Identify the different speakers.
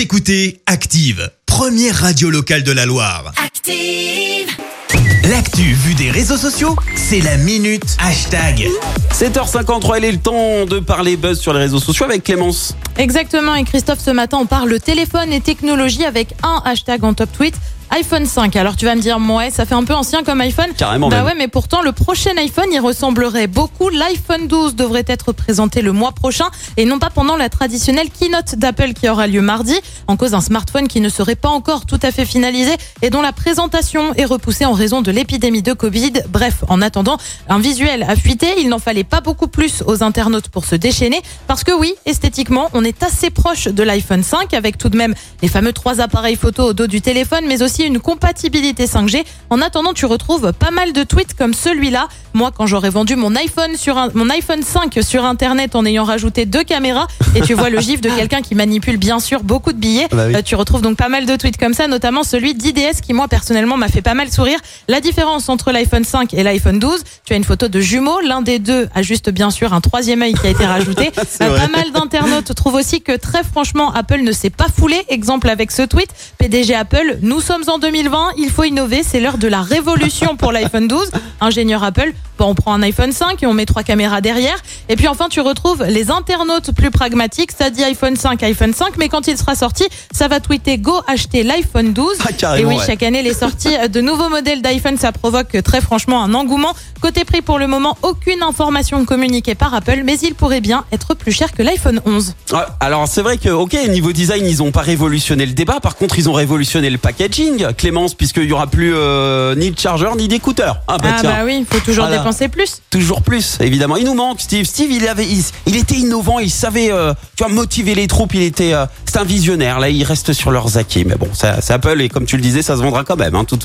Speaker 1: Vous écoutez Active, première radio locale de la Loire.
Speaker 2: Active.
Speaker 1: L'actu vue des réseaux sociaux, c'est la minute hashtag.
Speaker 3: 7h53, il est le temps de parler buzz sur les réseaux sociaux avec Clémence.
Speaker 4: Exactement, et Christophe, ce matin, on parle téléphone et technologie avec un hashtag en top tweet iPhone 5. Alors tu vas me dire, ouais, ça fait un peu ancien comme iPhone.
Speaker 3: Carrément
Speaker 4: Bah
Speaker 3: même.
Speaker 4: ouais, mais pourtant le prochain iPhone, il ressemblerait beaucoup. L'iPhone 12 devrait être présenté le mois prochain et non pas pendant la traditionnelle keynote d'Apple qui aura lieu mardi, en cause d'un smartphone qui ne serait pas encore tout à fait finalisé et dont la présentation est repoussée en raison de l'épidémie de Covid. Bref, en attendant, un visuel a fuité. Il n'en fallait pas beaucoup plus aux internautes pour se déchaîner parce que oui, esthétiquement, on est assez proche de l'iPhone 5 avec tout de même les fameux trois appareils photo au dos du téléphone, mais aussi une compatibilité 5G. En attendant, tu retrouves pas mal de tweets comme celui-là. Moi, quand j'aurais vendu mon iPhone sur un, mon iPhone 5 sur Internet en ayant rajouté deux caméras, et tu vois le gif de quelqu'un qui manipule bien sûr beaucoup de billets.
Speaker 3: Bah oui.
Speaker 4: Euh, tu retrouves donc pas mal de tweets comme ça, notamment celui d'IDS qui moi personnellement m'a fait pas mal sourire. La différence entre l'iPhone 5 et l'iPhone 12, tu as une photo de jumeaux. L'un des deux a juste bien sûr un troisième œil qui a été rajouté. Euh,
Speaker 3: vrai.
Speaker 4: pas mal d'internautes trouvent aussi que très franchement Apple ne s'est pas foulé. Exemple avec ce tweet, PDG Apple, nous sommes en 2020, il faut innover, c'est l'heure de la révolution pour l'iPhone 12. Ingénieur Apple, bon, on prend un iPhone 5 et on met trois caméras derrière. Et puis enfin tu retrouves les internautes plus pragmatiques, ça dit iPhone 5, iPhone 5, mais quand il sera sorti, ça va tweeter Go acheter l'iPhone 12.
Speaker 3: Ah,
Speaker 4: et oui,
Speaker 3: ouais.
Speaker 4: chaque année les sorties de nouveaux modèles d'iPhone, ça provoque très franchement un engouement. Côté prix pour le moment, aucune information communiquée par Apple, mais il pourrait bien être plus cher que l'iPhone 11.
Speaker 3: Ouais, alors c'est vrai que, ok, niveau design, ils ont pas révolutionné le débat. Par contre, ils ont révolutionné le packaging, Clémence, puisqu'il y aura plus euh, ni de chargeur ni d'écouteurs. Ah bah
Speaker 4: ah bah oui, il faut toujours
Speaker 3: Voilà.
Speaker 4: dépenser plus.
Speaker 3: toujours plus, évidemment. Il nous manque Steve. Steve, il avait, il, il était innovant, il savait, euh, tu vois, motiver les troupes. Il était, euh, c'est un visionnaire. Là, il reste sur leurs acquis. Mais bon, ça- c'est Apple et comme tu le disais, ça se vendra quand même. Hein, toute...